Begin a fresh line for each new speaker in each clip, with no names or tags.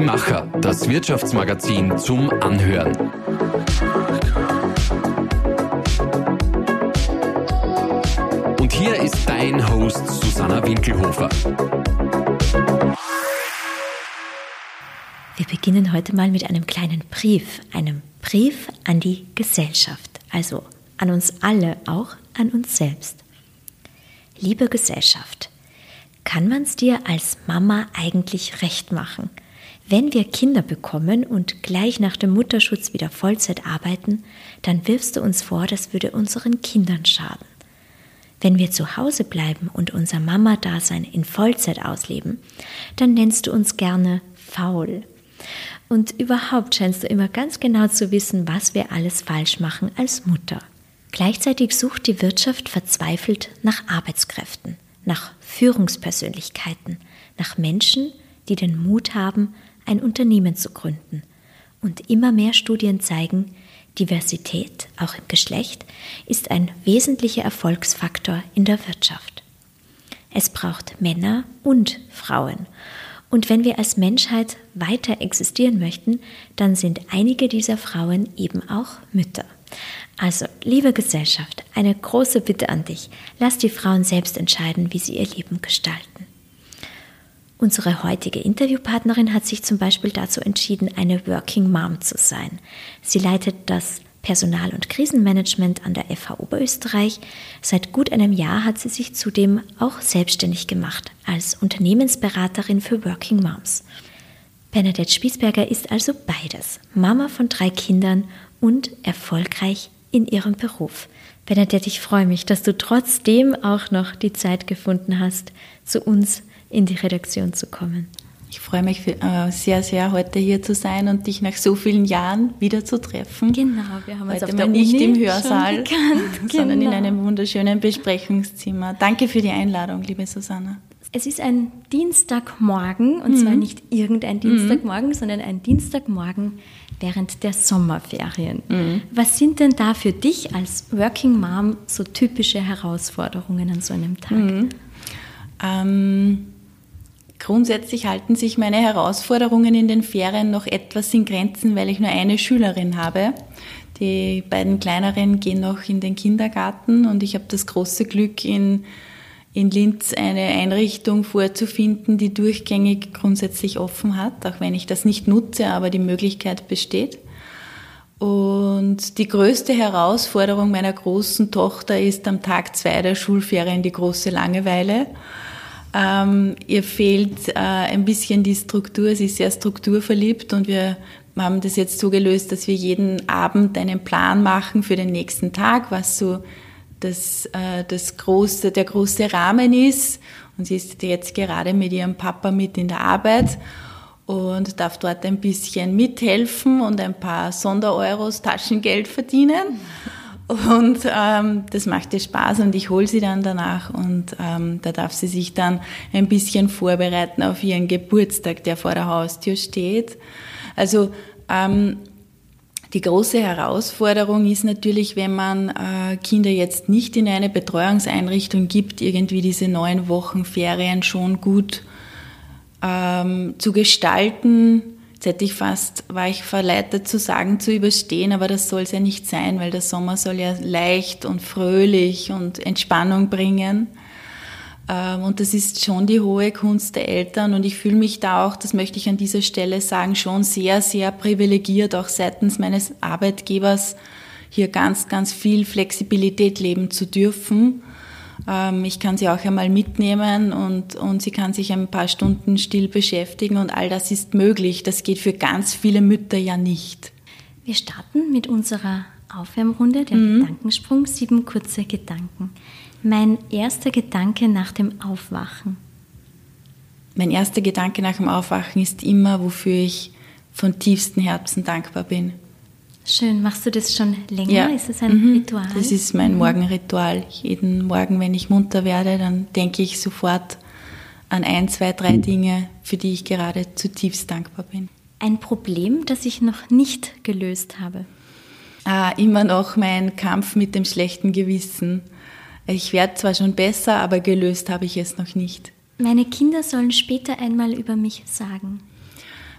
Die Macher, das Wirtschaftsmagazin zum Anhören. Und hier ist dein Host Susanna Winkelhofer.
Wir beginnen heute mal mit einem kleinen Brief, einem Brief an die Gesellschaft, also an uns alle, auch an uns selbst. Liebe Gesellschaft, kann man es dir als Mama eigentlich recht machen? Wenn wir Kinder bekommen und gleich nach dem Mutterschutz wieder Vollzeit arbeiten, dann wirfst du uns vor, das würde unseren Kindern schaden. Wenn wir zu Hause bleiben und unser Mama-Dasein in Vollzeit ausleben, dann nennst du uns gerne faul. Und überhaupt scheinst du immer ganz genau zu wissen, was wir alles falsch machen als Mutter. Gleichzeitig sucht die Wirtschaft verzweifelt nach Arbeitskräften, nach Führungspersönlichkeiten, nach Menschen, die den Mut haben, ein Unternehmen zu gründen. Und immer mehr Studien zeigen, Diversität, auch im Geschlecht, ist ein wesentlicher Erfolgsfaktor in der Wirtschaft. Es braucht Männer und Frauen. Und wenn wir als Menschheit weiter existieren möchten, dann sind einige dieser Frauen eben auch Mütter. Also, liebe Gesellschaft, eine große Bitte an dich. Lass die Frauen selbst entscheiden, wie sie ihr Leben gestalten. Unsere heutige Interviewpartnerin hat sich zum Beispiel dazu entschieden, eine Working Mom zu sein. Sie leitet das Personal- und Krisenmanagement an der FH Oberösterreich. Seit gut einem Jahr hat sie sich zudem auch selbstständig gemacht als Unternehmensberaterin für Working Moms. Bernadette Spiesberger ist also beides, Mama von drei Kindern und erfolgreich in ihrem Beruf. Bernadette, ich freue mich, dass du trotzdem auch noch die Zeit gefunden hast, zu uns in die Redaktion zu kommen.
Ich freue mich äh, sehr, sehr, heute hier zu sein und dich nach so vielen Jahren wieder zu treffen.
Genau, wir haben uns
heute
auf der
nicht
Uni
im Hörsaal, sondern
genau.
in einem wunderschönen Besprechungszimmer. Danke für die Einladung, liebe Susanna.
Es ist ein Dienstagmorgen und mhm. zwar nicht irgendein Dienstagmorgen, mhm. sondern ein Dienstagmorgen während der Sommerferien. Mhm. Was sind denn da für dich als Working Mom so typische Herausforderungen an so einem Tag?
Mhm. Ähm, grundsätzlich halten sich meine Herausforderungen in den Ferien noch etwas in Grenzen, weil ich nur eine Schülerin habe. Die beiden kleineren gehen noch in den Kindergarten und ich habe das große Glück, in, in Linz eine Einrichtung vorzufinden, die durchgängig grundsätzlich offen hat, auch wenn ich das nicht nutze, aber die Möglichkeit besteht. Und die größte Herausforderung meiner großen Tochter ist am Tag zwei der Schulferien die große Langeweile. Ähm, ihr fehlt äh, ein bisschen die Struktur. Sie ist sehr strukturverliebt und wir haben das jetzt so gelöst, dass wir jeden Abend einen Plan machen für den nächsten Tag, was so das, äh, das große, der große Rahmen ist. Und sie ist jetzt gerade mit ihrem Papa mit in der Arbeit und darf dort ein bisschen mithelfen und ein paar Sondereuros Taschengeld verdienen. Und ähm, das macht ihr Spaß und ich hole sie dann danach und ähm, da darf sie sich dann ein bisschen vorbereiten auf ihren Geburtstag, der vor der Haustür steht. Also ähm, die große Herausforderung ist natürlich, wenn man äh, Kinder jetzt nicht in eine Betreuungseinrichtung gibt, irgendwie diese neun Wochen Ferien schon gut ähm, zu gestalten, Jetzt hätte ich fast, war ich verleitet zu sagen, zu überstehen, aber das soll es ja nicht sein, weil der Sommer soll ja leicht und fröhlich und Entspannung bringen. Ähm, und das ist schon die hohe Kunst der Eltern. Und ich fühle mich da auch, das möchte ich an dieser Stelle sagen, schon sehr, sehr privilegiert, auch seitens meines Arbeitgebers, hier ganz, ganz viel Flexibilität leben zu dürfen. Ähm, ich kann sie auch einmal mitnehmen und, und sie kann sich ein paar Stunden still beschäftigen und all das ist möglich. Das geht für ganz viele Mütter ja nicht.
Wir starten mit unserer Aufwärmrunde, der mhm. Gedankensprung, sieben kurze Gedanken. Mein erster Gedanke nach dem Aufwachen.
Mein erster Gedanke nach dem Aufwachen ist immer, wofür ich von tiefstem Herzen dankbar bin.
Schön. Machst du das schon länger? Ja. Ist es ein mhm. Ritual?
Das ist mein. Morgenritual. Jeden Morgen, wenn ich munter werde, dann denke ich sofort an ein, zwei, drei Dinge, für die ich gerade zutiefst dankbar bin.
Ein Problem, das ich noch nicht gelöst habe?
Ah, immer noch mein Kampf mit dem schlechten Gewissen. Ich werde zwar schon besser, aber gelöst habe ich es noch nicht.
Meine Kinder sollen später einmal über mich sagen.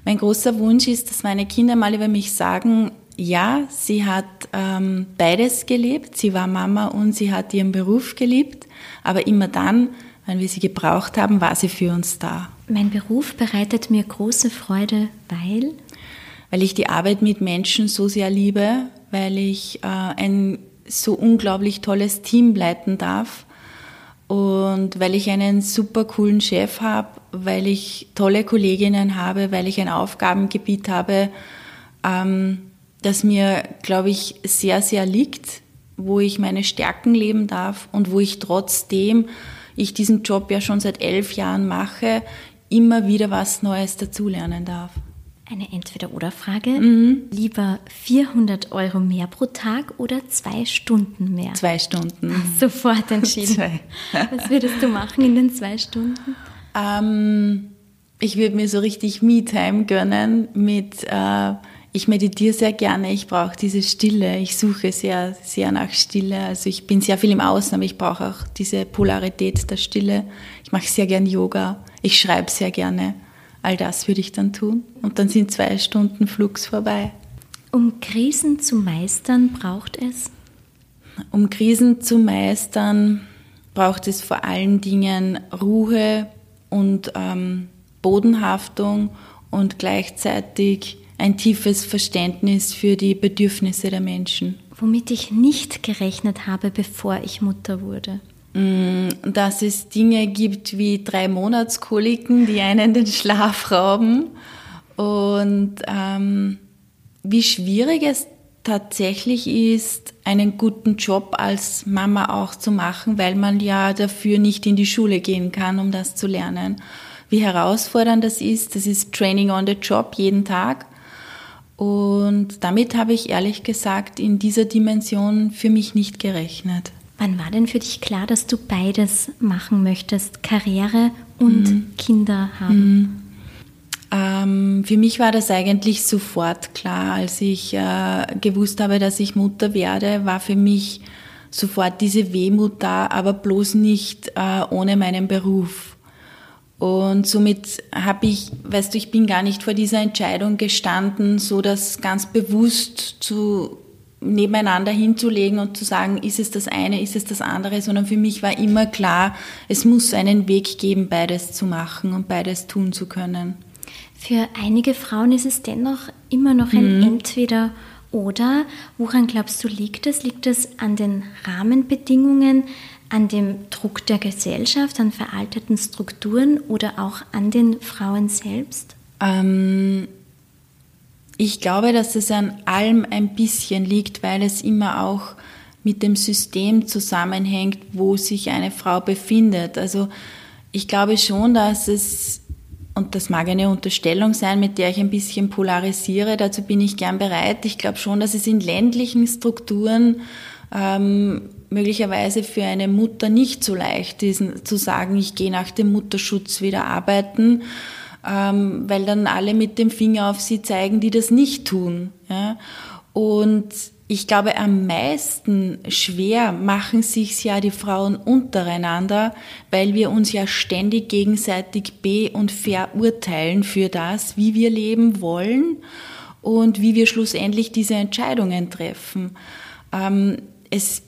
Mein großer Wunsch ist, dass meine Kinder mal über mich sagen, ja, sie hat ähm, beides gelebt. Sie war Mama und sie hat ihren Beruf geliebt. Aber immer dann, wenn wir sie gebraucht haben, war sie für uns da.
Mein Beruf bereitet mir große Freude, weil?
Weil ich die Arbeit mit Menschen so sehr liebe, weil ich äh, ein so unglaublich tolles Team leiten darf und weil ich einen super coolen Chef habe, weil ich tolle Kolleginnen habe, weil ich ein Aufgabengebiet habe, ähm, das mir, glaube ich, sehr, sehr liegt, wo ich meine Stärken leben darf und wo ich trotzdem ich diesen Job ja schon seit elf Jahren mache, immer wieder was Neues dazulernen darf.
Eine Entweder-Oder-Frage. Mhm. Lieber 400 Euro mehr pro Tag oder zwei Stunden mehr?
Zwei Stunden.
Sofort entschieden. zwei. Was würdest du machen in den zwei Stunden?
Ähm, ich würde mir so richtig Me-Time gönnen mit... Äh, ich meditiere sehr gerne, ich brauche diese Stille, ich suche sehr, sehr nach Stille. Also ich bin sehr viel im Außen, aber ich brauche auch diese Polarität der Stille. Ich mache sehr gern Yoga, ich schreibe sehr gerne. All das würde ich dann tun. Und dann sind zwei Stunden Flugs vorbei.
Um Krisen zu meistern, braucht es?
Um Krisen zu meistern, braucht es vor allen Dingen Ruhe und ähm, Bodenhaftung und gleichzeitig ein tiefes Verständnis für die Bedürfnisse der Menschen.
Womit ich nicht gerechnet habe, bevor ich Mutter wurde.
Mm, dass es Dinge gibt wie drei Monatskoliken, die einen den Schlaf rauben und ähm, wie schwierig es tatsächlich ist, einen guten Job als Mama auch zu machen, weil man ja dafür nicht in die Schule gehen kann, um das zu lernen. Wie herausfordernd das ist, das ist Training on the Job jeden Tag. Und damit habe ich ehrlich gesagt in dieser Dimension für mich nicht gerechnet.
Wann war denn für dich klar, dass du beides machen möchtest, Karriere und mhm. Kinder haben?
Mhm. Ähm, für mich war das eigentlich sofort klar, als ich äh, gewusst habe, dass ich Mutter werde, war für mich sofort diese Wehmut da, aber bloß nicht äh, ohne meinen Beruf. Und somit habe ich, weißt du, ich bin gar nicht vor dieser Entscheidung gestanden, so das ganz bewusst zu nebeneinander hinzulegen und zu sagen, ist es das eine, ist es das andere, sondern für mich war immer klar, es muss einen Weg geben, beides zu machen und beides tun zu können.
Für einige Frauen ist es dennoch immer noch ein mhm. Entweder oder. Woran glaubst du, liegt es? Liegt es an den Rahmenbedingungen, an dem Druck der Gesellschaft, an veralteten Strukturen oder auch an den Frauen selbst?
Ähm ich glaube, dass es an allem ein bisschen liegt, weil es immer auch mit dem System zusammenhängt, wo sich eine Frau befindet. Also ich glaube schon, dass es, und das mag eine Unterstellung sein, mit der ich ein bisschen polarisiere, dazu bin ich gern bereit. Ich glaube schon, dass es in ländlichen Strukturen ähm, möglicherweise für eine Mutter nicht so leicht ist, zu sagen, ich gehe nach dem Mutterschutz wieder arbeiten ähm, weil dann alle mit dem Finger auf sie zeigen, die das nicht tun. Ja? Und ich glaube, am meisten schwer machen sich ja die Frauen untereinander, weil wir uns ja ständig gegenseitig be- und verurteilen für das, wie wir leben wollen und wie wir schlussendlich diese Entscheidungen treffen. Ähm, es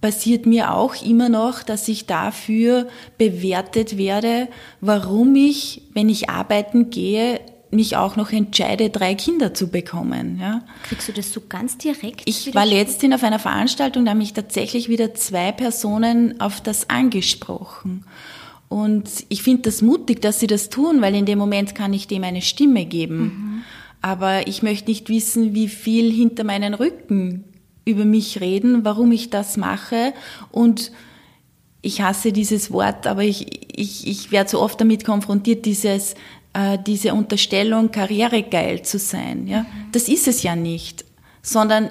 passiert mir auch immer noch, dass ich dafür bewertet werde, warum ich, wenn ich arbeiten gehe, mich auch noch entscheide, drei Kinder zu bekommen. Ja.
Kriegst du das so ganz direkt?
Ich war letztens auf einer Veranstaltung, da haben mich tatsächlich wieder zwei Personen auf das angesprochen. Und ich finde das mutig, dass sie das tun, weil in dem Moment kann ich dem eine Stimme geben. Mhm. Aber ich möchte nicht wissen, wie viel hinter meinen Rücken über mich reden, warum ich das mache und ich hasse dieses Wort, aber ich, ich, ich werde so oft damit konfrontiert, dieses, äh, diese Unterstellung, karrieregeil zu sein. Ja? Das ist es ja nicht, sondern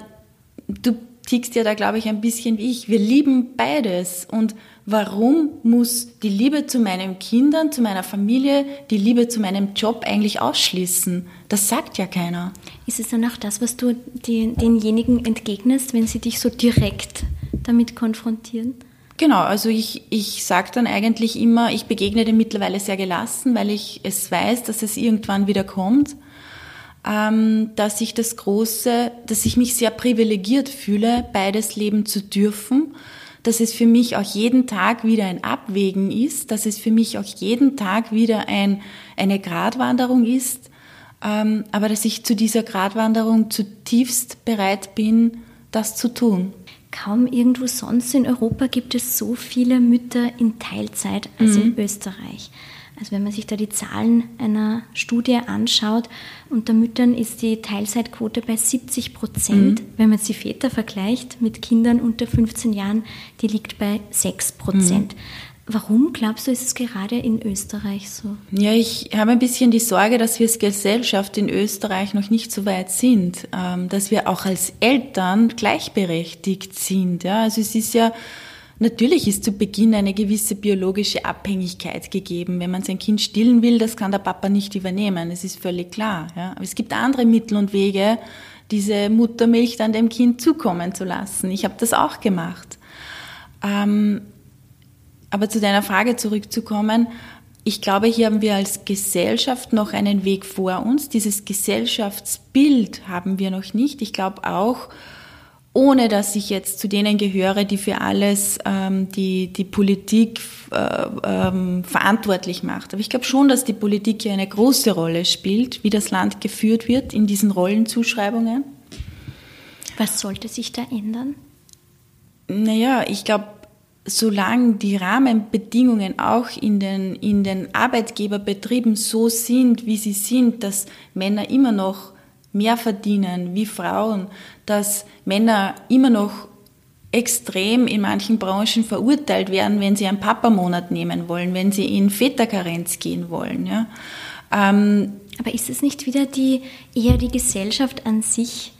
du tickst ja da, glaube ich, ein bisschen wie ich. Wir lieben beides. Und warum muss die Liebe zu meinen Kindern, zu meiner Familie, die Liebe zu meinem Job eigentlich ausschließen? Das sagt ja keiner.
Ist es dann auch das, was du den, denjenigen entgegnest, wenn sie dich so direkt damit konfrontieren?
Genau, also ich, ich sage dann eigentlich immer, ich begegne dem mittlerweile sehr gelassen, weil ich es weiß, dass es irgendwann wieder kommt, ähm, dass ich das Große, dass ich mich sehr privilegiert fühle, beides leben zu dürfen, dass es für mich auch jeden Tag wieder ein Abwägen ist, dass es für mich auch jeden Tag wieder ein, eine Gratwanderung ist, aber dass ich zu dieser Gratwanderung zutiefst bereit bin, das zu tun.
Kaum irgendwo sonst in Europa gibt es so viele Mütter in Teilzeit als mhm. in Österreich. Also wenn man sich da die Zahlen einer Studie anschaut, unter Müttern ist die Teilzeitquote bei 70 Prozent. Mhm. Wenn man die Väter vergleicht mit Kindern unter 15 Jahren, die liegt bei 6 Prozent. Mhm. Warum glaubst du, ist es gerade in Österreich so?
Ja, ich habe ein bisschen die Sorge, dass wir als Gesellschaft in Österreich noch nicht so weit sind, ähm, dass wir auch als Eltern gleichberechtigt sind. Ja, also es ist ja Natürlich ist zu Beginn eine gewisse biologische Abhängigkeit gegeben. Wenn man sein Kind stillen will, das kann der Papa nicht übernehmen. Es ist völlig klar. Ja. Aber es gibt andere Mittel und Wege, diese Muttermilch dann dem Kind zukommen zu lassen. Ich habe das auch gemacht. Ähm, aber zu deiner Frage zurückzukommen, ich glaube, hier haben wir als Gesellschaft noch einen Weg vor uns. Dieses Gesellschaftsbild haben wir noch nicht. Ich glaube auch, ohne dass ich jetzt zu denen gehöre, die für alles ähm, die, die Politik äh, ähm, verantwortlich macht. Aber ich glaube schon, dass die Politik hier eine große Rolle spielt, wie das Land geführt wird in diesen Rollenzuschreibungen.
Was sollte sich da ändern?
Naja, ich glaube, solange die Rahmenbedingungen auch in den, in den Arbeitgeberbetrieben so sind, wie sie sind, dass Männer immer noch mehr verdienen wie Frauen, dass Männer immer noch extrem in manchen Branchen verurteilt werden, wenn sie einen Papamonat nehmen wollen, wenn sie in Väterkarenz gehen wollen. Ja.
Ähm, Aber ist es nicht wieder die, eher die Gesellschaft an sich,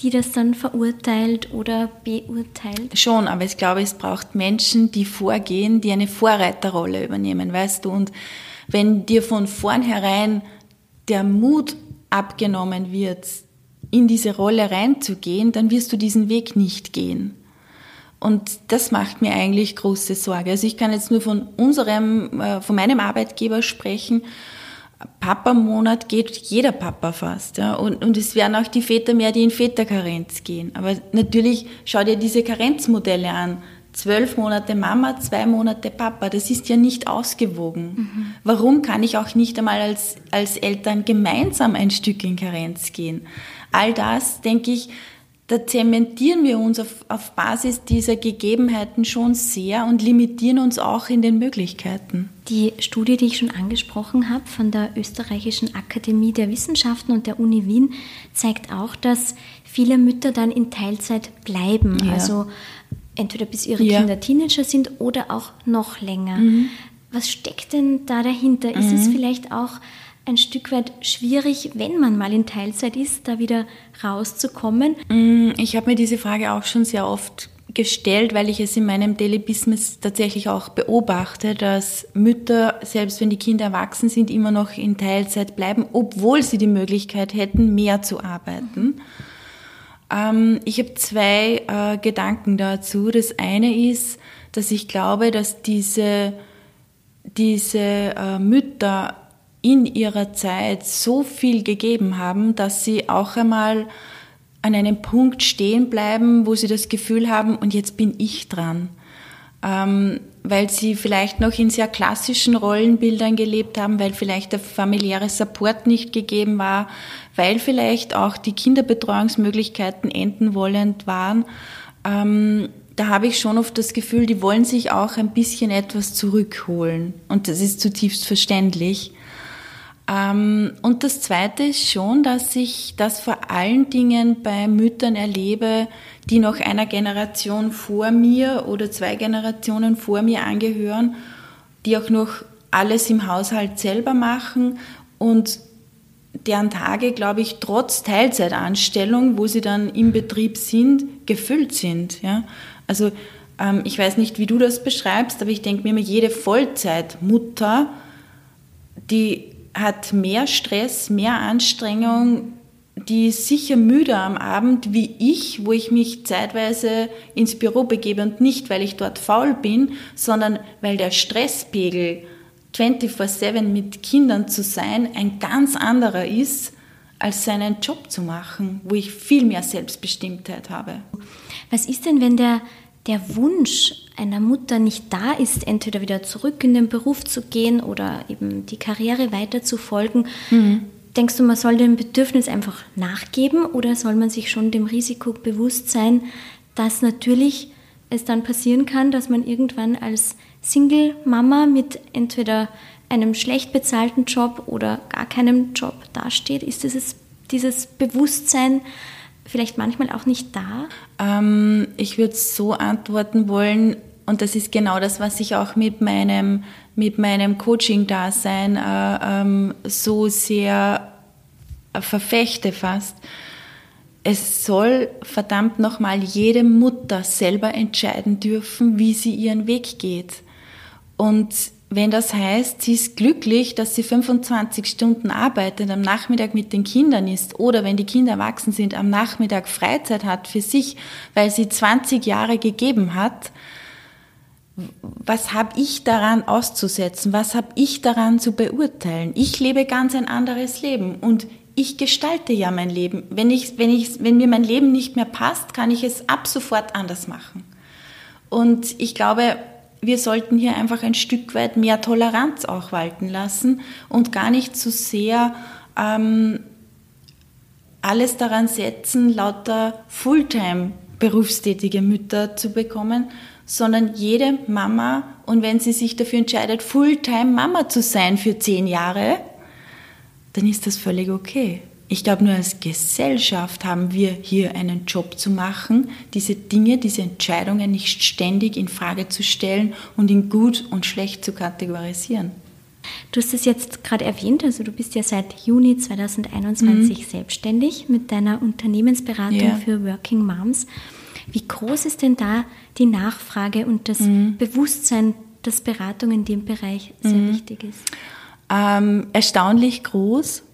die das dann verurteilt oder beurteilt?
Schon, aber ich glaube, es braucht Menschen, die vorgehen, die eine Vorreiterrolle übernehmen, weißt du. Und wenn dir von vornherein der Mut abgenommen wird, in diese Rolle reinzugehen, dann wirst du diesen Weg nicht gehen. Und das macht mir eigentlich große Sorge. Also ich kann jetzt nur von unserem, äh, von meinem Arbeitgeber sprechen. Papa-Monat geht jeder Papa fast. Ja? Und, und es werden auch die Väter mehr, die in Väterkarenz gehen. Aber natürlich schau dir diese Karenzmodelle an. Zwölf Monate Mama, zwei Monate Papa. Das ist ja nicht ausgewogen. Mhm. Warum kann ich auch nicht einmal als, als Eltern gemeinsam ein Stück in Karenz gehen? All das, denke ich, da zementieren wir uns auf, auf Basis dieser Gegebenheiten schon sehr und limitieren uns auch in den Möglichkeiten.
Die Studie, die ich schon angesprochen habe von der Österreichischen Akademie der Wissenschaften und der Uni Wien, zeigt auch, dass viele Mütter dann in Teilzeit bleiben. Ja. Also entweder bis ihre ja. Kinder Teenager sind oder auch noch länger. Mhm. Was steckt denn da dahinter? Ist es mhm. vielleicht auch ein Stück weit schwierig, wenn man mal in Teilzeit ist, da wieder rauszukommen?
Mm, ich habe mir diese Frage auch schon sehr oft gestellt, weil ich es in meinem Daily Business tatsächlich auch beobachte, dass Mütter, selbst wenn die Kinder erwachsen sind, immer noch in Teilzeit bleiben, obwohl sie die Möglichkeit hätten, mehr zu arbeiten. Ähm, ich habe zwei äh, Gedanken dazu. Das eine ist, dass ich glaube, dass diese, diese äh, Mütter in ihrer Zeit so viel gegeben haben, dass sie auch einmal an einem Punkt stehen bleiben, wo sie das Gefühl haben, und jetzt bin ich dran. Ähm, weil sie vielleicht noch in sehr klassischen Rollenbildern gelebt haben, weil vielleicht der familiäre Support nicht gegeben war, weil vielleicht auch die Kinderbetreuungsmöglichkeiten enden wollend waren. Ähm, da habe ich schon oft das Gefühl, die wollen sich auch ein bisschen etwas zurückholen. Und das ist zutiefst verständlich. Ähm, und das Zweite ist schon, dass ich das vor allen Dingen bei Müttern erlebe, die noch einer Generation vor mir oder zwei Generationen vor mir angehören, die auch noch alles im Haushalt selber machen und deren Tage, glaube ich, trotz Teilzeitanstellung, wo sie dann im Betrieb sind, gefüllt sind. Ja? Also ähm, ich weiß nicht, wie du das beschreibst, aber ich denke mir immer, jede Vollzeitmutter, die hat mehr Stress, mehr Anstrengung, die ist sicher müde am Abend wie ich, wo ich mich zeitweise ins Büro begebe und nicht, weil ich dort faul bin, sondern weil der Stresspegel 24/7 mit Kindern zu sein ein ganz anderer ist, als seinen Job zu machen, wo ich viel mehr Selbstbestimmtheit habe.
Was ist denn, wenn der, der Wunsch einer Mutter nicht da ist, entweder wieder zurück in den Beruf zu gehen oder eben die Karriere weiter zu folgen? Mhm. Denkst du, man soll dem Bedürfnis einfach nachgeben oder soll man sich schon dem Risiko bewusst sein, dass natürlich es dann passieren kann, dass man irgendwann als Single-Mama mit entweder einem schlecht bezahlten Job oder gar keinem Job dasteht? Ist dieses, dieses Bewusstsein vielleicht manchmal auch nicht da?
Ähm, ich würde so antworten wollen, und das ist genau das, was ich auch mit meinem, mit meinem Coaching-Dasein äh, ähm, so sehr äh, verfechte fast. Es soll verdammt nochmal jede Mutter selber entscheiden dürfen, wie sie ihren Weg geht. Und wenn das heißt, sie ist glücklich, dass sie 25 Stunden arbeitet, am Nachmittag mit den Kindern ist oder wenn die Kinder erwachsen sind, am Nachmittag Freizeit hat für sich, weil sie 20 Jahre gegeben hat, was habe ich daran auszusetzen? Was habe ich daran zu beurteilen? Ich lebe ganz ein anderes Leben und ich gestalte ja mein Leben. Wenn, ich, wenn, ich, wenn mir mein Leben nicht mehr passt, kann ich es ab sofort anders machen. Und ich glaube, wir sollten hier einfach ein Stück weit mehr Toleranz auch walten lassen und gar nicht so sehr ähm, alles daran setzen, lauter Fulltime berufstätige Mütter zu bekommen, sondern jede Mama, und wenn sie sich dafür entscheidet, Fulltime Mama zu sein für zehn Jahre, dann ist das völlig okay. Ich glaube, nur als Gesellschaft haben wir hier einen Job zu machen, diese Dinge, diese Entscheidungen nicht ständig in Frage zu stellen und in gut und schlecht zu kategorisieren.
Du hast es jetzt gerade erwähnt, also du bist ja seit Juni 2021 mhm. selbstständig mit deiner Unternehmensberatung ja. für Working Moms. Wie groß ist denn da die Nachfrage und das mhm. Bewusstsein, dass Beratung in dem Bereich sehr mhm. wichtig ist?
Ähm, erstaunlich groß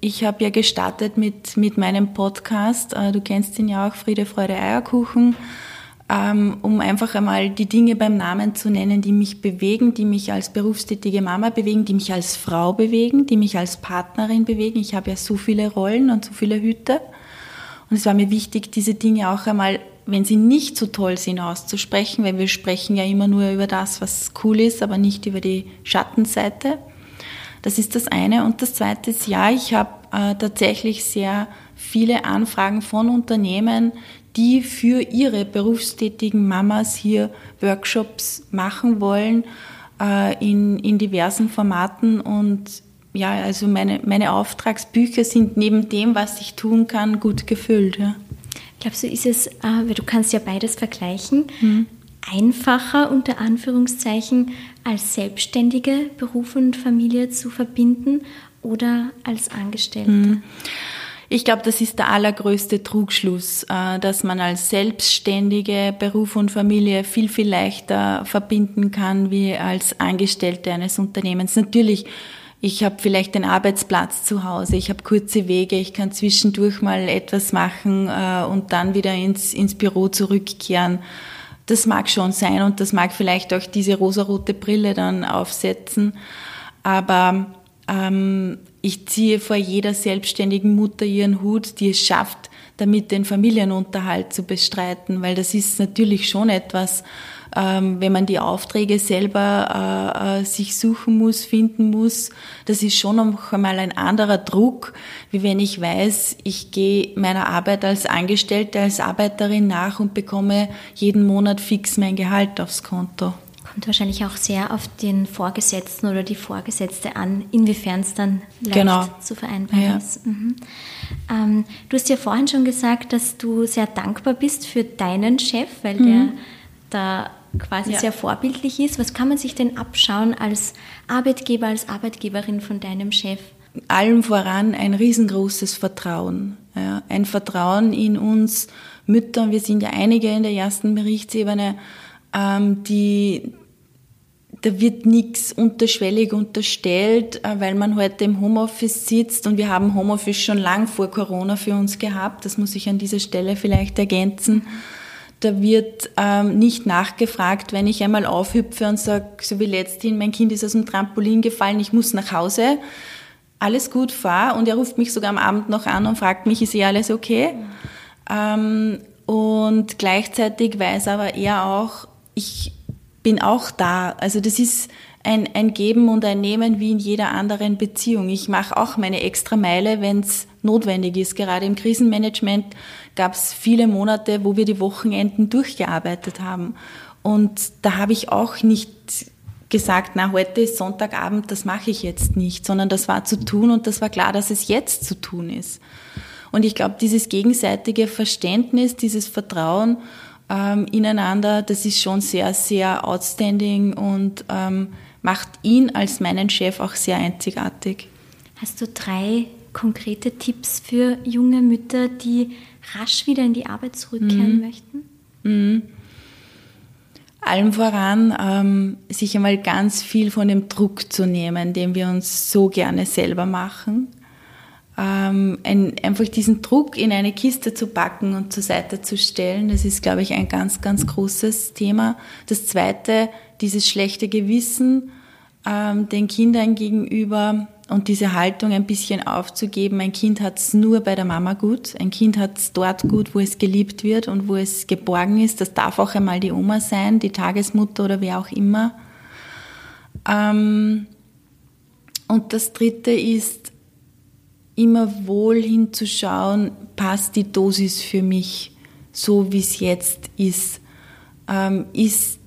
ich habe ja gestartet mit, mit meinem Podcast, äh, du kennst ihn ja auch, Friede, Freude, Eierkuchen, ähm, um einfach einmal die Dinge beim Namen zu nennen, die mich bewegen, die mich als berufstätige Mama bewegen, die mich als Frau bewegen, die mich als Partnerin bewegen. Ich habe ja so viele Rollen und so viele Hüte. Und es war mir wichtig, diese Dinge auch einmal, wenn sie nicht so toll sind, auszusprechen, weil wir sprechen ja immer nur über das, was cool ist, aber nicht über die Schattenseite. Das ist das eine. Und das zweite ist, ja, ich habe äh, tatsächlich sehr viele Anfragen von Unternehmen, die für ihre berufstätigen Mamas hier Workshops machen wollen äh, in, in diversen Formaten. Und ja, also meine, meine Auftragsbücher sind neben dem, was ich tun kann, gut gefüllt. Ja.
Glaubst du, ist es, äh, weil du kannst ja beides vergleichen, mhm einfacher unter Anführungszeichen als Selbstständige Beruf und Familie zu verbinden oder als Angestellte? Hm.
Ich glaube, das ist der allergrößte Trugschluss, äh, dass man als Selbstständige Beruf und Familie viel, viel leichter verbinden kann wie als Angestellte eines Unternehmens. Natürlich, ich habe vielleicht den Arbeitsplatz zu Hause, ich habe kurze Wege, ich kann zwischendurch mal etwas machen äh, und dann wieder ins, ins Büro zurückkehren. Das mag schon sein und das mag vielleicht auch diese rosarote Brille dann aufsetzen. Aber ähm, ich ziehe vor jeder selbstständigen Mutter ihren Hut, die es schafft, damit den Familienunterhalt zu bestreiten, weil das ist natürlich schon etwas, ähm, wenn man die Aufträge selber äh, äh, sich suchen muss, finden muss, das ist schon noch einmal ein anderer Druck, wie wenn ich weiß, ich gehe meiner Arbeit als Angestellte, als Arbeiterin nach und bekomme jeden Monat fix mein Gehalt aufs Konto.
Kommt wahrscheinlich auch sehr auf den Vorgesetzten oder die Vorgesetzte an, inwiefern es dann leicht
genau.
zu vereinbaren ja. ist. Mhm. Ähm, du hast ja vorhin schon gesagt, dass du sehr dankbar bist für deinen Chef, weil mhm. der da quasi ja. sehr vorbildlich ist. Was kann man sich denn abschauen als Arbeitgeber, als Arbeitgeberin von deinem Chef?
Allem voran ein riesengroßes Vertrauen. Ja, ein Vertrauen in uns Mütter. Wir sind ja einige in der ersten Berichtsebene, ähm, die, da wird nichts unterschwellig unterstellt, äh, weil man heute im Homeoffice sitzt und wir haben Homeoffice schon lang vor Corona für uns gehabt. Das muss ich an dieser Stelle vielleicht ergänzen. Da wird ähm, nicht nachgefragt, wenn ich einmal aufhüpfe und sage, so wie letzthin, mein Kind ist aus dem Trampolin gefallen, ich muss nach Hause. Alles gut, fahr. Und er ruft mich sogar am Abend noch an und fragt mich, ist eh alles okay? Ähm, und gleichzeitig weiß aber er auch, ich bin auch da. Also das ist ein, ein Geben und ein Nehmen wie in jeder anderen Beziehung. Ich mache auch meine extra Meile, wenn es notwendig ist. Gerade im Krisenmanagement gab es viele Monate, wo wir die Wochenenden durchgearbeitet haben. Und da habe ich auch nicht gesagt, na, heute ist Sonntagabend, das mache ich jetzt nicht, sondern das war zu tun und das war klar, dass es jetzt zu tun ist. Und ich glaube, dieses gegenseitige Verständnis, dieses Vertrauen ähm, ineinander, das ist schon sehr, sehr outstanding und ähm, macht ihn als meinen Chef auch sehr einzigartig.
Hast du drei konkrete Tipps für junge Mütter, die rasch wieder in die Arbeit zurückkehren mhm. möchten? Mhm.
Allem voran, ähm, sich einmal ganz viel von dem Druck zu nehmen, den wir uns so gerne selber machen ähm, ein, einfach diesen Druck in eine Kiste zu packen und zur Seite zu stellen, das ist, glaube ich, ein ganz, ganz großes Thema. Das Zweite, dieses schlechte Gewissen ähm, den Kindern gegenüber und diese Haltung ein bisschen aufzugeben. Ein Kind hat es nur bei der Mama gut. Ein Kind hat es dort gut, wo es geliebt wird und wo es geborgen ist. Das darf auch einmal die Oma sein, die Tagesmutter oder wer auch immer. Ähm, und das Dritte ist, immer wohl hinzuschauen, passt die Dosis für mich so, wie es jetzt ist. Ähm, ist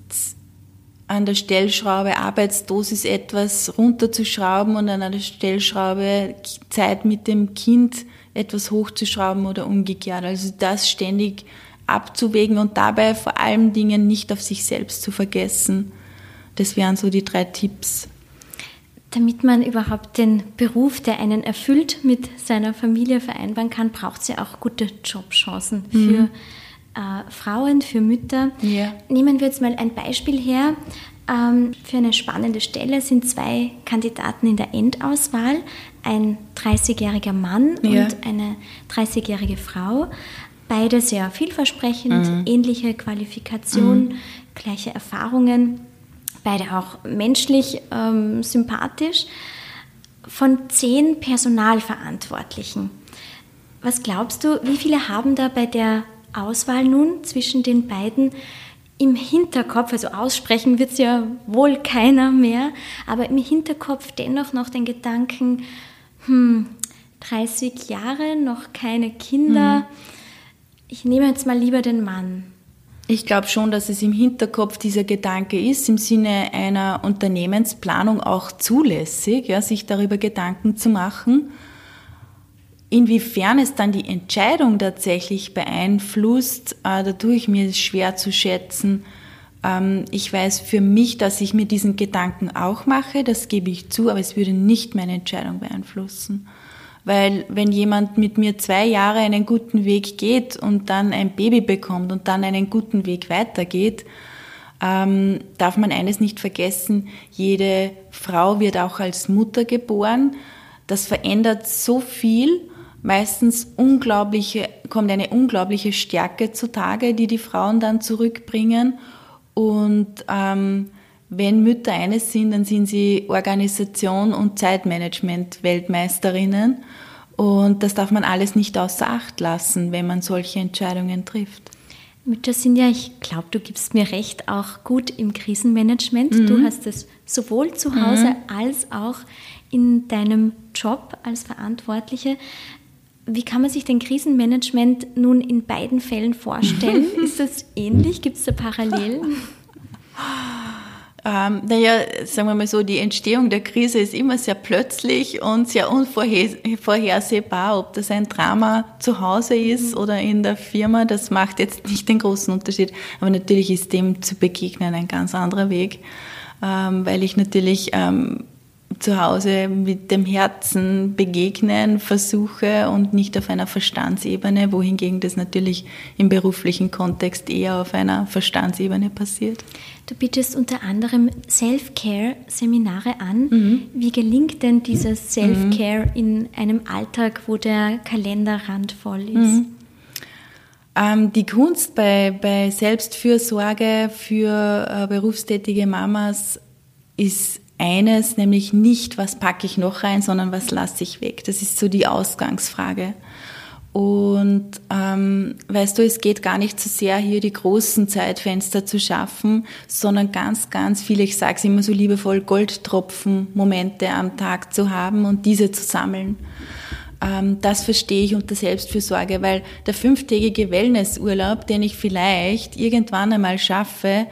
an der Stellschraube Arbeitsdosis etwas runterzuschrauben und an der Stellschraube Zeit mit dem Kind etwas hochzuschrauben oder umgekehrt. Also das ständig abzuwägen und dabei vor allen Dingen nicht auf sich selbst zu vergessen. Das wären so die drei Tipps.
Damit man überhaupt den Beruf, der einen erfüllt, mit seiner Familie vereinbaren kann, braucht es ja auch gute Jobchancen mhm. Äh, Frauen, für Mütter. Ja. Nehmen wir jetzt mal ein Beispiel her. Ähm, für eine spannende Stelle sind zwei Kandidaten in der Endauswahl, ein 30-jähriger Mann ja. und eine 30-jährige Frau. Beide sehr vielversprechend, mhm. ähnliche Qualifikation, mhm. gleiche Erfahrungen beide auch menschlich ähm, sympathisch, von zehn Personalverantwortlichen. Was glaubst du, wie viele haben da bei der Auswahl nun zwischen den beiden im Hinterkopf, also aussprechen wird es ja wohl keiner mehr, aber im Hinterkopf dennoch noch den Gedanken, hm, 30 Jahre, noch keine Kinder, hm. ich nehme jetzt mal lieber den Mann.
Ich glaube schon, dass es im Hinterkopf dieser Gedanke ist, im Sinne einer Unternehmensplanung auch zulässig, ja, sich darüber Gedanken zu machen. Inwiefern es dann die Entscheidung tatsächlich beeinflusst, äh, da tue ich mir schwer zu schätzen. Ähm, ich weiß für mich, dass ich mir diesen Gedanken auch mache, das gebe ich zu, aber es würde nicht meine Entscheidung beeinflussen. Weil wenn jemand mit mir zwei Jahre einen guten Weg geht und dann ein Baby bekommt und dann einen guten Weg weitergeht, ähm, darf man eines nicht vergessen, jede Frau wird auch als Mutter geboren. Das verändert so viel. Meistens unglaubliche, kommt eine unglaubliche Stärke zutage, die die Frauen dann zurückbringen. Und ähm, wenn Mütter eines sind, dann sind sie Organisation und Zeitmanagement Weltmeisterinnen. Und das darf man alles nicht außer Acht lassen, wenn man solche Entscheidungen trifft.
Mütter sind ja, ich glaube, du gibst mir recht, auch gut im Krisenmanagement. Mhm. Du hast es sowohl zu Hause mhm. als auch in deinem Job als Verantwortliche. Wie kann man sich den Krisenmanagement nun in beiden Fällen vorstellen? Ist das ähnlich? Gibt es da Parallelen?
Ähm, naja, sagen wir mal so, die Entstehung der Krise ist immer sehr plötzlich und sehr unvorhersehbar. Ob das ein Drama zu Hause ist mhm. oder in der Firma, das macht jetzt nicht den großen Unterschied. Aber natürlich ist dem zu begegnen ein ganz anderer Weg, ähm, weil ich natürlich ähm, zu Hause mit dem Herzen begegnen versuche und nicht auf einer Verstandsebene, wohingegen das natürlich im beruflichen Kontext eher auf einer Verstandsebene passiert.
Du bietest unter anderem Self-Care-Seminare an. Mhm. Wie gelingt denn dieses Self-Care mhm. in einem Alltag, wo der Kalender randvoll ist? Mhm.
Ähm, die Kunst bei, bei Selbstfürsorge für äh, berufstätige Mamas ist eines, nämlich nicht, was packe ich noch rein, sondern was lasse ich weg. Das ist so die Ausgangsfrage. Und ähm, weißt du, es geht gar nicht so sehr hier die großen Zeitfenster zu schaffen, sondern ganz, ganz viele, ich sage es immer so liebevoll, Goldtropfen-Momente am Tag zu haben und diese zu sammeln. Ähm, das verstehe ich unter Selbstfürsorge, weil der fünftägige Wellnessurlaub, den ich vielleicht irgendwann einmal schaffe,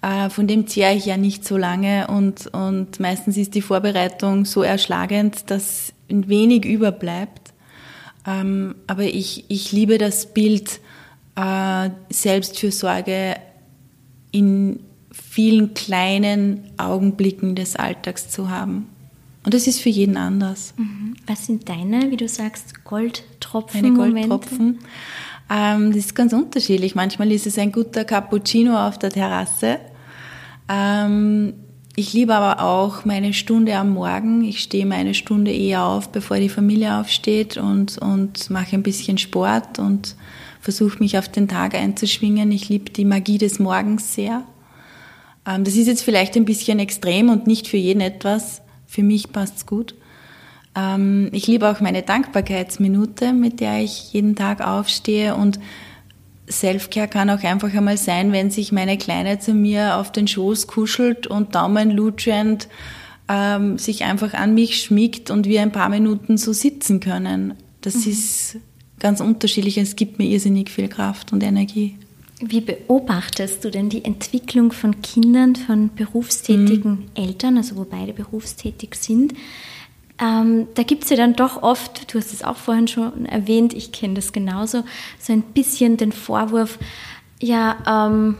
von dem zehre ich ja nicht so lange und, und meistens ist die Vorbereitung so erschlagend, dass wenig überbleibt. Ähm, aber ich, ich liebe das Bild äh, Selbstfürsorge in vielen kleinen Augenblicken des Alltags zu haben. Und das ist für jeden anders.
Mhm. Was sind deine, wie du sagst, Goldtropfen?
Meine Goldtropfen. Ähm, das ist ganz unterschiedlich. Manchmal ist es ein guter Cappuccino auf der Terrasse. Ähm, ich liebe aber auch meine Stunde am Morgen. Ich stehe meine Stunde eher auf, bevor die Familie aufsteht und, und mache ein bisschen Sport und versuche mich auf den Tag einzuschwingen. Ich liebe die Magie des Morgens sehr. Ähm, das ist jetzt vielleicht ein bisschen extrem und nicht für jeden etwas. Für mich passt's gut. Ähm, ich liebe auch meine Dankbarkeitsminute, mit der ich jeden Tag aufstehe und Selfcare kann auch einfach einmal sein, wenn sich meine Kleine zu mir auf den Schoß kuschelt und daumenlutschend ähm, sich einfach an mich schmiegt und wir ein paar Minuten so sitzen können. Das mhm. ist ganz unterschiedlich. Es gibt mir irrsinnig viel Kraft und Energie.
Wie beobachtest du denn die Entwicklung von Kindern, von berufstätigen mhm. Eltern, also wo beide berufstätig sind? Ähm, da gibt es ja dann doch oft, du hast es auch vorhin schon erwähnt, ich kenne das genauso, so ein bisschen den Vorwurf, ja, ähm,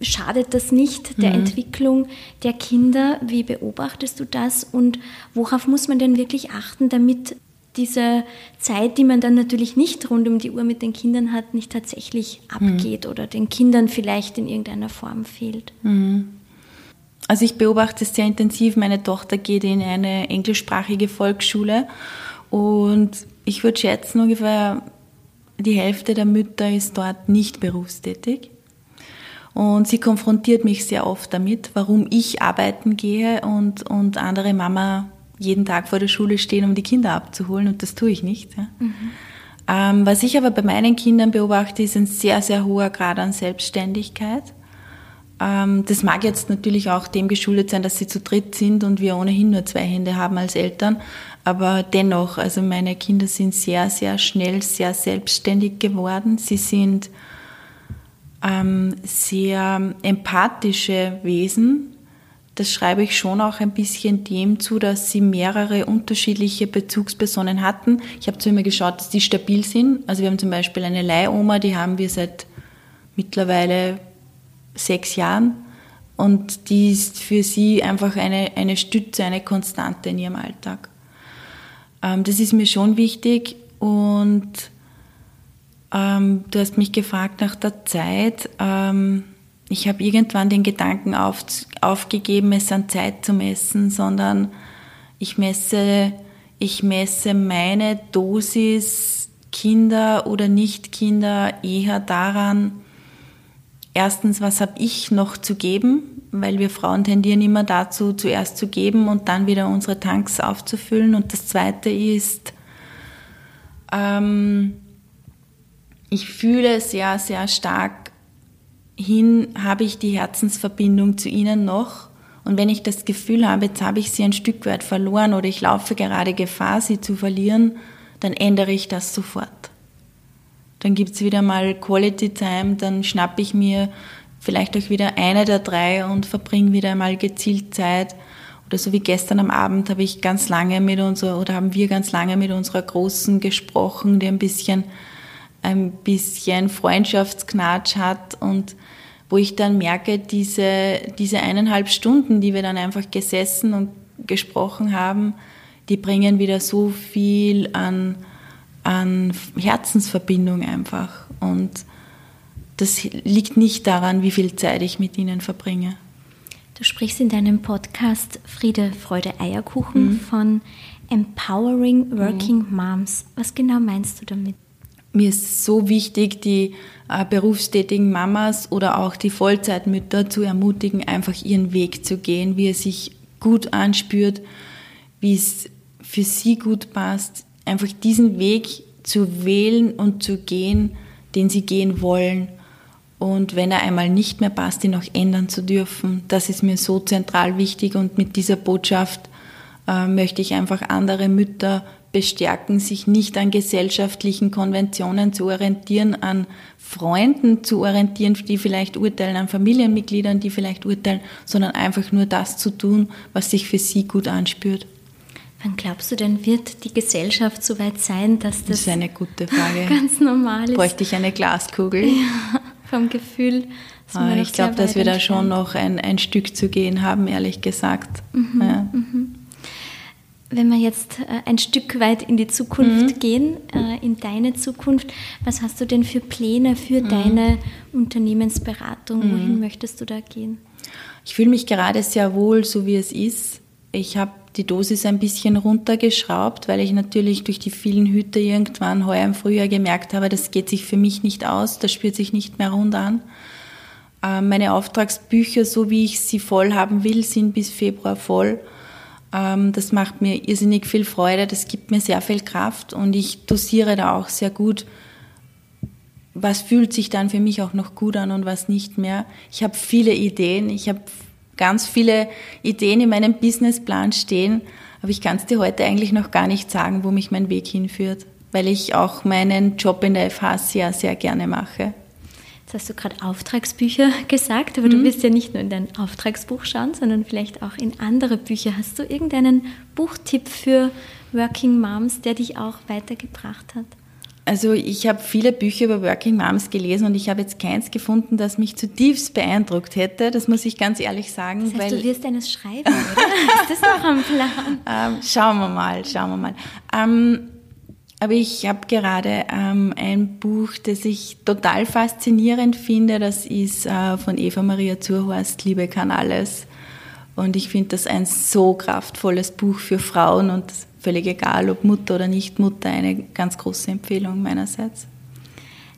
schadet das nicht der mhm. Entwicklung der Kinder? Wie beobachtest du das und worauf muss man denn wirklich achten, damit diese Zeit, die man dann natürlich nicht rund um die Uhr mit den Kindern hat, nicht tatsächlich mhm. abgeht mhm. oder den Kindern vielleicht in irgendeiner Form fehlt.
Mhm. Also ich beobachte es sehr intensiv. Meine Tochter geht in eine englischsprachige Volksschule und ich würde schätzen, ungefähr die Hälfte der Mütter ist dort nicht berufstätig. Und sie konfrontiert mich sehr oft damit, warum ich arbeiten gehe und, und andere Mama jeden Tag vor der Schule stehen, um die Kinder abzuholen und das tue ich nicht. Ja. Mhm. Ähm, was ich aber bei meinen Kindern beobachte, ist ein sehr, sehr hoher Grad an Selbstständigkeit. Ähm, das mag jetzt natürlich auch dem geschuldet sein, dass sie zu dritt sind und wir ohnehin nur zwei Hände haben als Eltern. Aber dennoch, also meine Kinder sind sehr, sehr schnell, sehr selbstständig geworden. Sie sind ähm, sehr empathische Wesen das schreibe ich schon auch ein bisschen dem zu, dass sie mehrere unterschiedliche Bezugspersonen hatten. Ich habe zu immer geschaut, dass die stabil sind. Also wir haben zum Beispiel eine Leihoma, die haben wir seit mittlerweile sechs Jahren. Und die ist für sie einfach eine, eine Stütze, eine Konstante in ihrem Alltag. Ähm, das ist mir schon wichtig. Und ähm, du hast mich gefragt nach der Zeit. Ähm, ich habe irgendwann den Gedanken auf, aufgegeben, es an Zeit zu messen, sondern ich messe, ich messe meine Dosis Kinder oder Nicht-Kinder eher daran, erstens, was habe ich noch zu geben, weil wir Frauen tendieren immer dazu, zuerst zu geben und dann wieder unsere Tanks aufzufüllen. Und das Zweite ist, ähm, ich fühle sehr, sehr stark, hin habe ich die Herzensverbindung zu ihnen noch. Und wenn ich das Gefühl habe, jetzt habe ich sie ein Stück weit verloren oder ich laufe gerade Gefahr, sie zu verlieren, dann ändere ich das sofort. Dann gibt es wieder mal Quality Time, dann schnappe ich mir vielleicht auch wieder eine der drei und verbringe wieder mal gezielt Zeit. Oder so wie gestern am Abend habe ich ganz lange mit unserer, oder haben wir ganz lange mit unserer Großen gesprochen, die ein bisschen ein bisschen Freundschaftsknatsch hat und wo ich dann merke, diese, diese eineinhalb Stunden, die wir dann einfach gesessen und gesprochen haben, die bringen wieder so viel an, an Herzensverbindung einfach. Und das liegt nicht daran, wie viel Zeit ich mit ihnen verbringe.
Du sprichst in deinem Podcast Friede, Freude, Eierkuchen mhm. von Empowering Working mhm. Moms. Was genau meinst du damit?
Mir ist so wichtig, die äh, berufstätigen Mamas oder auch die Vollzeitmütter zu ermutigen, einfach ihren Weg zu gehen, wie er sich gut anspürt, wie es für sie gut passt, einfach diesen Weg zu wählen und zu gehen, den sie gehen wollen und wenn er einmal nicht mehr passt, ihn auch ändern zu dürfen. Das ist mir so zentral wichtig und mit dieser Botschaft äh, möchte ich einfach andere Mütter bestärken, sich nicht an gesellschaftlichen Konventionen zu orientieren, an Freunden zu orientieren, die vielleicht urteilen, an Familienmitgliedern, die vielleicht urteilen, sondern einfach nur das zu tun, was sich für sie gut anspürt.
Wann glaubst du denn, wird die Gesellschaft so weit sein, dass das,
das ist eine gute Frage.
ganz normal ist?
Bräuchte ich eine Glaskugel?
Ja vom Gefühl.
Ah, ich glaube, dass wir da schon noch ein, ein Stück zu gehen haben, ehrlich gesagt. Mhm, ja. mhm.
Wenn wir jetzt äh, ein Stück weit in die Zukunft mhm. gehen, äh, in deine Zukunft, was hast du denn für Pläne für mhm. deine Unternehmensberatung? Wohin mhm. möchtest du da gehen?
Ich fühle mich gerade sehr wohl, so wie es ist. Ich habe die Dosis ein bisschen runtergeschraubt, weil ich natürlich durch die vielen Hüte irgendwann heuer im Frühjahr gemerkt habe, das geht sich für mich nicht aus, das spürt sich nicht mehr rund an. Ähm, meine Auftragsbücher, so wie ich sie voll haben will, sind bis Februar voll. Ähm, das macht mir irrsinnig viel Freude, das gibt mir sehr viel Kraft und ich dosiere da auch sehr gut, was fühlt sich dann für mich auch noch gut an und was nicht mehr. Ich habe viele Ideen, ich habe ganz viele Ideen in meinem Businessplan stehen, aber ich kann es dir heute eigentlich noch gar nicht sagen, wo mich mein Weg hinführt, weil ich auch meinen Job in der FH sehr, sehr gerne mache.
Jetzt hast du gerade Auftragsbücher gesagt, aber mhm. du wirst ja nicht nur in dein Auftragsbuch schauen, sondern vielleicht auch in andere Bücher. Hast du irgendeinen Buchtipp für Working Moms, der dich auch weitergebracht hat?
Also ich habe viele Bücher über Working Moms gelesen und ich habe jetzt keins gefunden, das mich zutiefst beeindruckt hätte. Das muss ich ganz ehrlich sagen.
Das heißt, weil du wirst eines schreiben, oder? Ist das noch am Plan?
Ähm, schauen wir mal, schauen wir mal. Ähm, aber ich habe gerade ähm, ein Buch, das ich total faszinierend finde. Das ist äh, von Eva Maria Zurhorst, Liebe kann alles. Und ich finde das ein so kraftvolles Buch für Frauen und völlig egal, ob Mutter oder nicht Mutter, eine ganz große Empfehlung meinerseits.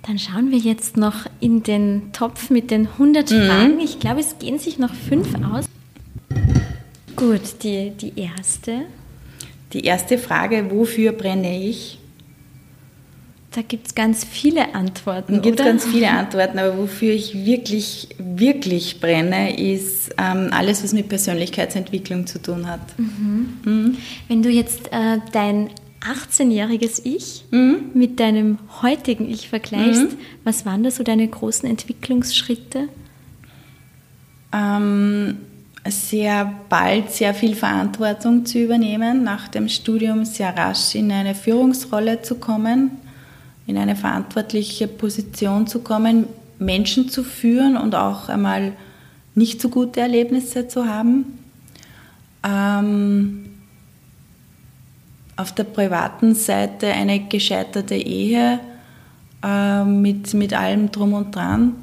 Dann schauen wir jetzt noch in den Topf mit den 100 mhm. Fragen. Ich glaube, es gehen sich noch fünf aus. Gut, die, die erste.
Die erste Frage, wofür brenne ich?
Da gibt es ganz viele Antworten.
Da gibt ganz viele Antworten, aber wofür ich wirklich, wirklich brenne, ist ähm, alles, was mit Persönlichkeitsentwicklung zu tun hat. Mhm.
Mhm. Wenn du jetzt äh, dein 18-jähriges Ich mhm. mit deinem heutigen Ich vergleichst, mhm. was waren da so deine großen Entwicklungsschritte?
Ähm, sehr bald sehr viel Verantwortung zu übernehmen, nach dem Studium sehr rasch in eine Führungsrolle zu kommen in eine verantwortliche Position zu kommen, Menschen zu führen und auch einmal nicht so gute Erlebnisse zu haben. Ähm, auf der privaten Seite eine gescheiterte Ehe äh, mit, mit allem drum und dran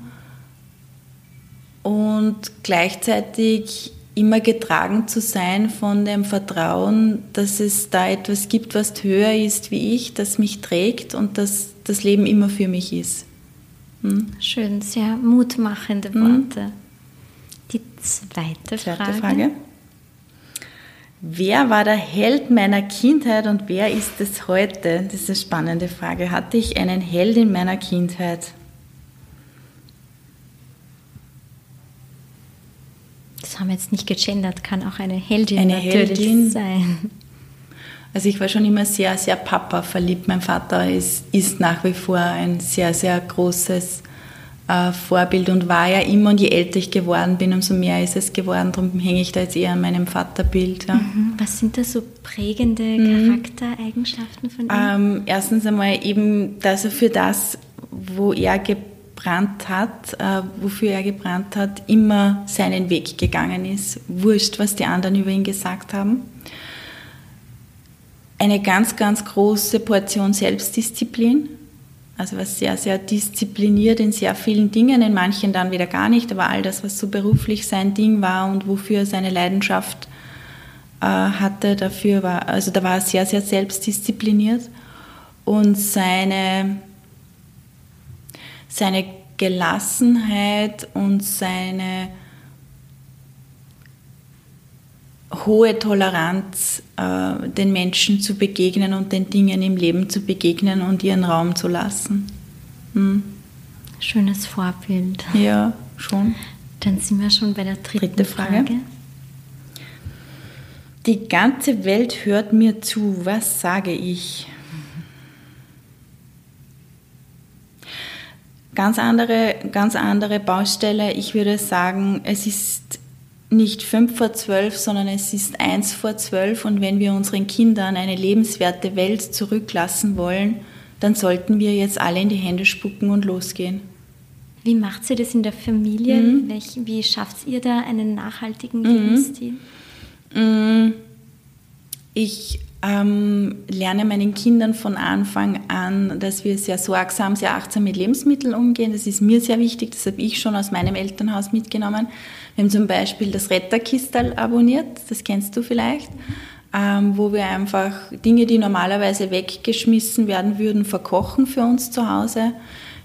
und gleichzeitig immer getragen zu sein von dem Vertrauen, dass es da etwas gibt, was höher ist wie ich, das mich trägt und dass das Leben immer für mich ist.
Hm? Schön, sehr mutmachende hm? Worte. Hm? Die zweite, zweite Frage. Frage.
Wer war der Held meiner Kindheit und wer ist es heute? Das ist eine spannende Frage. Hatte ich einen Held in meiner Kindheit?
das haben wir jetzt nicht gegendert, kann auch eine Heldin eine natürlich Heldin. sein.
Also ich war schon immer sehr, sehr Papa verliebt. Mein Vater ist, ist nach wie vor ein sehr, sehr großes äh, Vorbild und war ja immer. Und je älter ich geworden bin, umso mehr ist es geworden. Darum hänge ich da jetzt eher an meinem Vaterbild. Ja.
Mhm. Was sind da so prägende mhm. Charaktereigenschaften von ihm?
Ähm, erstens einmal eben, dass er für das, wo er gebrannt hat, äh, wofür er gebrannt hat, immer seinen Weg gegangen ist. Wurscht, was die anderen über ihn gesagt haben. Eine ganz, ganz große Portion Selbstdisziplin. Also was sehr, sehr diszipliniert in sehr vielen Dingen, in manchen dann wieder gar nicht, aber all das, was so beruflich sein Ding war und wofür er seine Leidenschaft äh, hatte, dafür war, also da war er sehr, sehr selbstdiszipliniert und seine, seine Gelassenheit und seine hohe Toleranz, äh, den Menschen zu begegnen und den Dingen im Leben zu begegnen und ihren Raum zu lassen. Hm.
Schönes Vorbild.
Ja, schon.
Dann sind wir schon bei der dritten
Dritte Frage.
Frage.
Die ganze Welt hört mir zu. Was sage ich? Ganz andere, ganz andere Baustelle. Ich würde sagen, es ist nicht fünf vor zwölf, sondern es ist eins vor zwölf. Und wenn wir unseren Kindern eine lebenswerte Welt zurücklassen wollen, dann sollten wir jetzt alle in die Hände spucken und losgehen.
Wie macht sie das in der Familie?
Mhm.
Welch, wie schafft ihr da einen nachhaltigen Lebensstil?
Mm, Ich ähm, lerne meinen Kindern von Anfang an, dass wir sehr sorgsam, sehr achtsam mit Lebensmitteln umgehen. Das ist mir sehr wichtig, das habe ich schon aus meinem Elternhaus mitgenommen. Wir haben zum Beispiel das Retterkistel abonniert, das kennst du vielleicht, ähm, wo wir einfach Dinge, die normalerweise weggeschmissen werden würden, verkochen für uns zu Hause.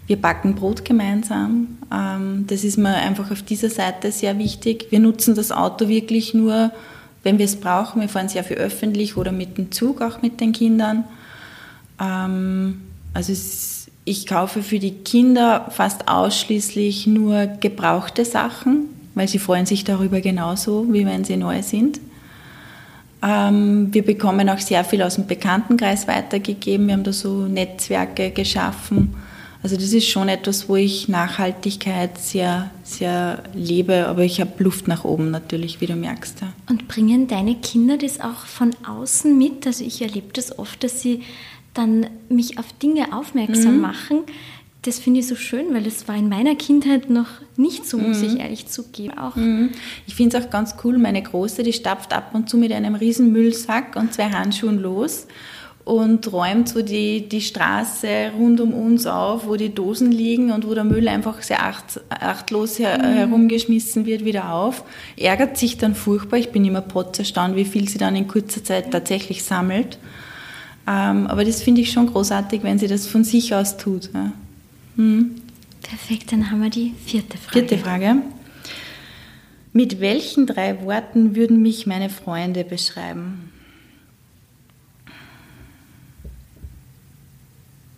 Wir backen Brot gemeinsam. Ähm, das ist mir einfach auf dieser Seite sehr wichtig. Wir nutzen das Auto wirklich nur, wenn wir es brauchen. Wir fahren sehr viel öffentlich oder mit dem Zug, auch mit den Kindern. Ähm, also ist, ich kaufe für die Kinder fast ausschließlich nur gebrauchte Sachen, weil sie freuen sich darüber genauso, wie wenn sie neu sind. Ähm, wir bekommen auch sehr viel aus dem Bekanntenkreis weitergegeben. Wir haben da so Netzwerke geschaffen. Also das ist schon etwas, wo ich Nachhaltigkeit sehr, sehr lebe, aber ich habe Luft nach oben natürlich, wie du merkst. Ja.
Und bringen deine Kinder das auch von außen mit? Also ich erlebe das oft, dass sie dann mich auf Dinge aufmerksam
Mhm.
machen. Das finde ich so schön, weil das war in meiner Kindheit noch nicht so, muss
Mhm.
ich ehrlich zugeben. Auch
Ich finde es auch ganz cool, meine Große, die stapft ab und zu mit einem riesen Müllsack und zwei Handschuhen los und räumt so die, die Straße rund um uns auf, wo die Dosen liegen und wo der Müll einfach sehr acht, achtlos her, herumgeschmissen wird, wieder auf. Ärgert sich dann furchtbar. Ich bin immer potzerstaunt, wie viel sie dann in kurzer Zeit tatsächlich sammelt. Ähm, aber das finde ich schon großartig, wenn sie das von sich aus tut. Ja.
perfekt. Dann haben wir die vierte Frage.
Vierte Frage. Mit welchen drei Worten würden mich meine Freunde beschreiben?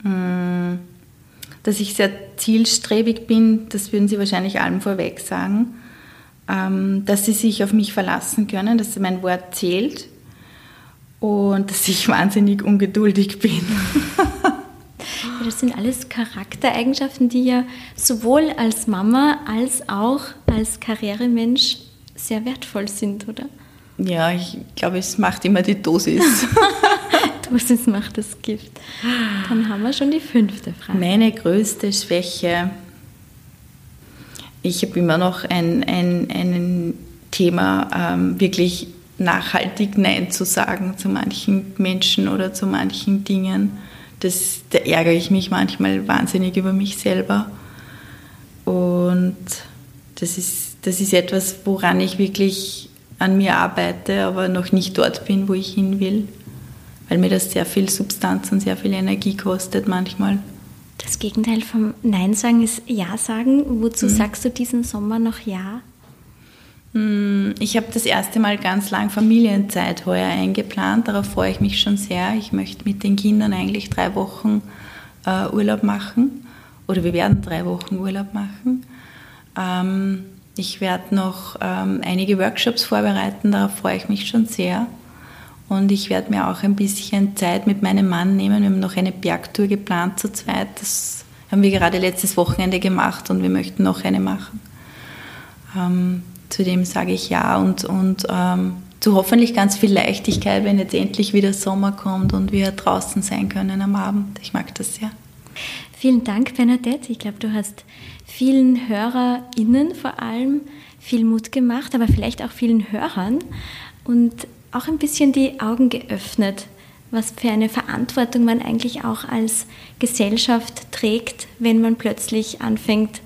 Dass ich sehr zielstrebig bin, das würden sie wahrscheinlich allem vorweg sagen. Ähm, Dass sie sich auf mich verlassen können, dass mein Wort zählt und dass ich wahnsinnig ungeduldig bin.
Ja, das sind alles Charaktereigenschaften, die ja sowohl als Mama als auch als Karrieremensch sehr wertvoll sind, oder?
Ja, ich glaube, es macht immer die Dosis.
Dosis macht das Gift. Dann haben wir schon die fünfte Frage.
Meine größte Schwäche, ich habe immer noch ein, ein, ein Thema, ähm, wirklich nachhaltig Nein zu sagen zu manchen Menschen oder zu manchen Dingen. Das, da ärgere ich mich manchmal wahnsinnig über mich selber. Und das ist, das ist etwas, woran ich wirklich an mir arbeite, aber noch nicht dort bin, wo ich hin will. Weil mir das sehr viel Substanz und sehr viel Energie kostet manchmal.
Das Gegenteil vom Nein sagen ist Ja sagen. Wozu
Mhm.
sagst du diesen Sommer noch Ja?
Hm, Ich habe das erste Mal ganz lang Familienzeit heuer eingeplant. Darauf freue ich mich schon sehr. Ich möchte mit den Kindern eigentlich drei Wochen äh, Urlaub machen. Oder wir werden drei Wochen Urlaub machen. Ähm, ich werde noch ähm, einige Workshops vorbereiten. Darauf freue ich mich schon sehr. Und ich werde mir auch ein bisschen Zeit mit meinem Mann nehmen. Wir haben noch eine Bergtour geplant zu zweit. Das haben wir gerade letztes Wochenende gemacht und wir möchten noch eine machen. Ähm, zu dem sage ich ja und, und ähm, zu hoffentlich ganz viel Leichtigkeit, wenn jetzt endlich wieder Sommer kommt und wir draußen sein können am Abend. Ich mag das sehr.
Vielen Dank, Bernadette. Ich glaube, du hast vielen HörerInnen vor allem viel Mut gemacht, aber vielleicht auch vielen Hörern und auch ein bisschen die Augen geöffnet, was für eine Verantwortung man eigentlich auch als Gesellschaft trägt, wenn man plötzlich anfängt,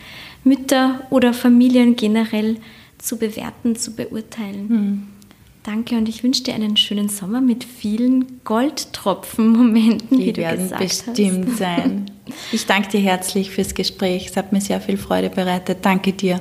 Mütter oder Familien generell zu bewerten, zu beurteilen. Hm. Danke und ich wünsche dir einen schönen Sommer mit vielen Goldtropfen-Momenten,
Die wie werden bestimmt hast. sein. Ich danke dir herzlich fürs Gespräch. Es hat mir sehr viel Freude bereitet. Danke dir.